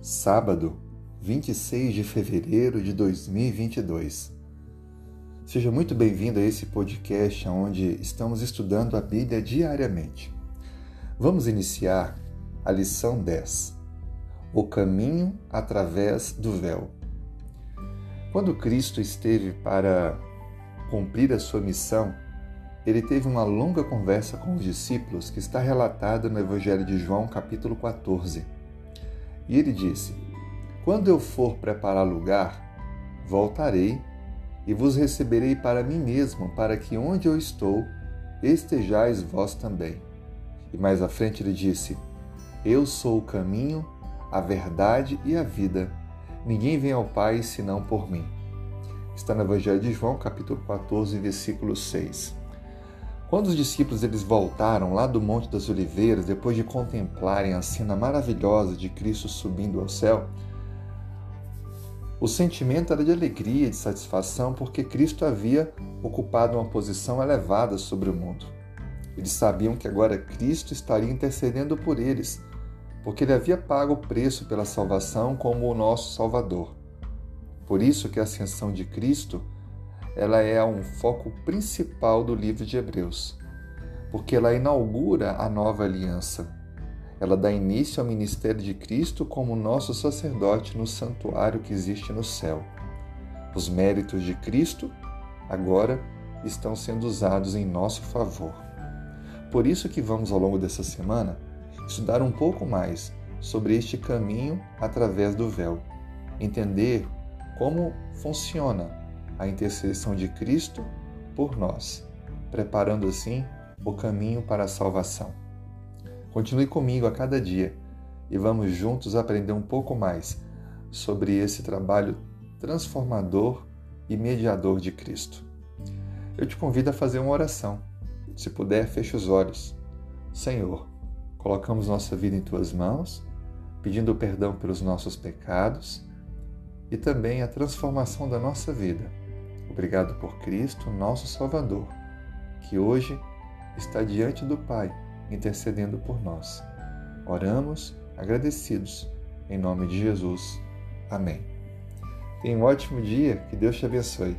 Sábado, 26 de fevereiro de 2022. Seja muito bem-vindo a esse podcast onde estamos estudando a Bíblia diariamente. Vamos iniciar a lição 10: O caminho através do véu. Quando Cristo esteve para cumprir a sua missão, ele teve uma longa conversa com os discípulos que está relatada no Evangelho de João, capítulo 14. E ele disse: Quando eu for preparar lugar, voltarei e vos receberei para mim mesmo, para que onde eu estou, estejais vós também. E mais à frente ele disse: Eu sou o caminho, a verdade e a vida. Ninguém vem ao Pai senão por mim. Está no Evangelho de João, capítulo 14, versículo 6. Quando os discípulos eles voltaram lá do Monte das Oliveiras, depois de contemplarem a cena maravilhosa de Cristo subindo ao céu, o sentimento era de alegria, de satisfação, porque Cristo havia ocupado uma posição elevada sobre o mundo. Eles sabiam que agora Cristo estaria intercedendo por eles, porque ele havia pago o preço pela salvação como o nosso Salvador. Por isso que a ascensão de Cristo ela é um foco principal do livro de Hebreus, porque ela inaugura a nova aliança. Ela dá início ao ministério de Cristo como nosso sacerdote no santuário que existe no céu. Os méritos de Cristo agora estão sendo usados em nosso favor. Por isso que vamos ao longo dessa semana estudar um pouco mais sobre este caminho através do véu, entender como funciona a intercessão de Cristo por nós, preparando assim o caminho para a salvação. Continue comigo a cada dia e vamos juntos aprender um pouco mais sobre esse trabalho transformador e mediador de Cristo. Eu te convido a fazer uma oração. Se puder, feche os olhos. Senhor, colocamos nossa vida em tuas mãos, pedindo perdão pelos nossos pecados e também a transformação da nossa vida Obrigado por Cristo, nosso Salvador, que hoje está diante do Pai, intercedendo por nós. Oramos agradecidos, em nome de Jesus. Amém. Tenha um ótimo dia, que Deus te abençoe.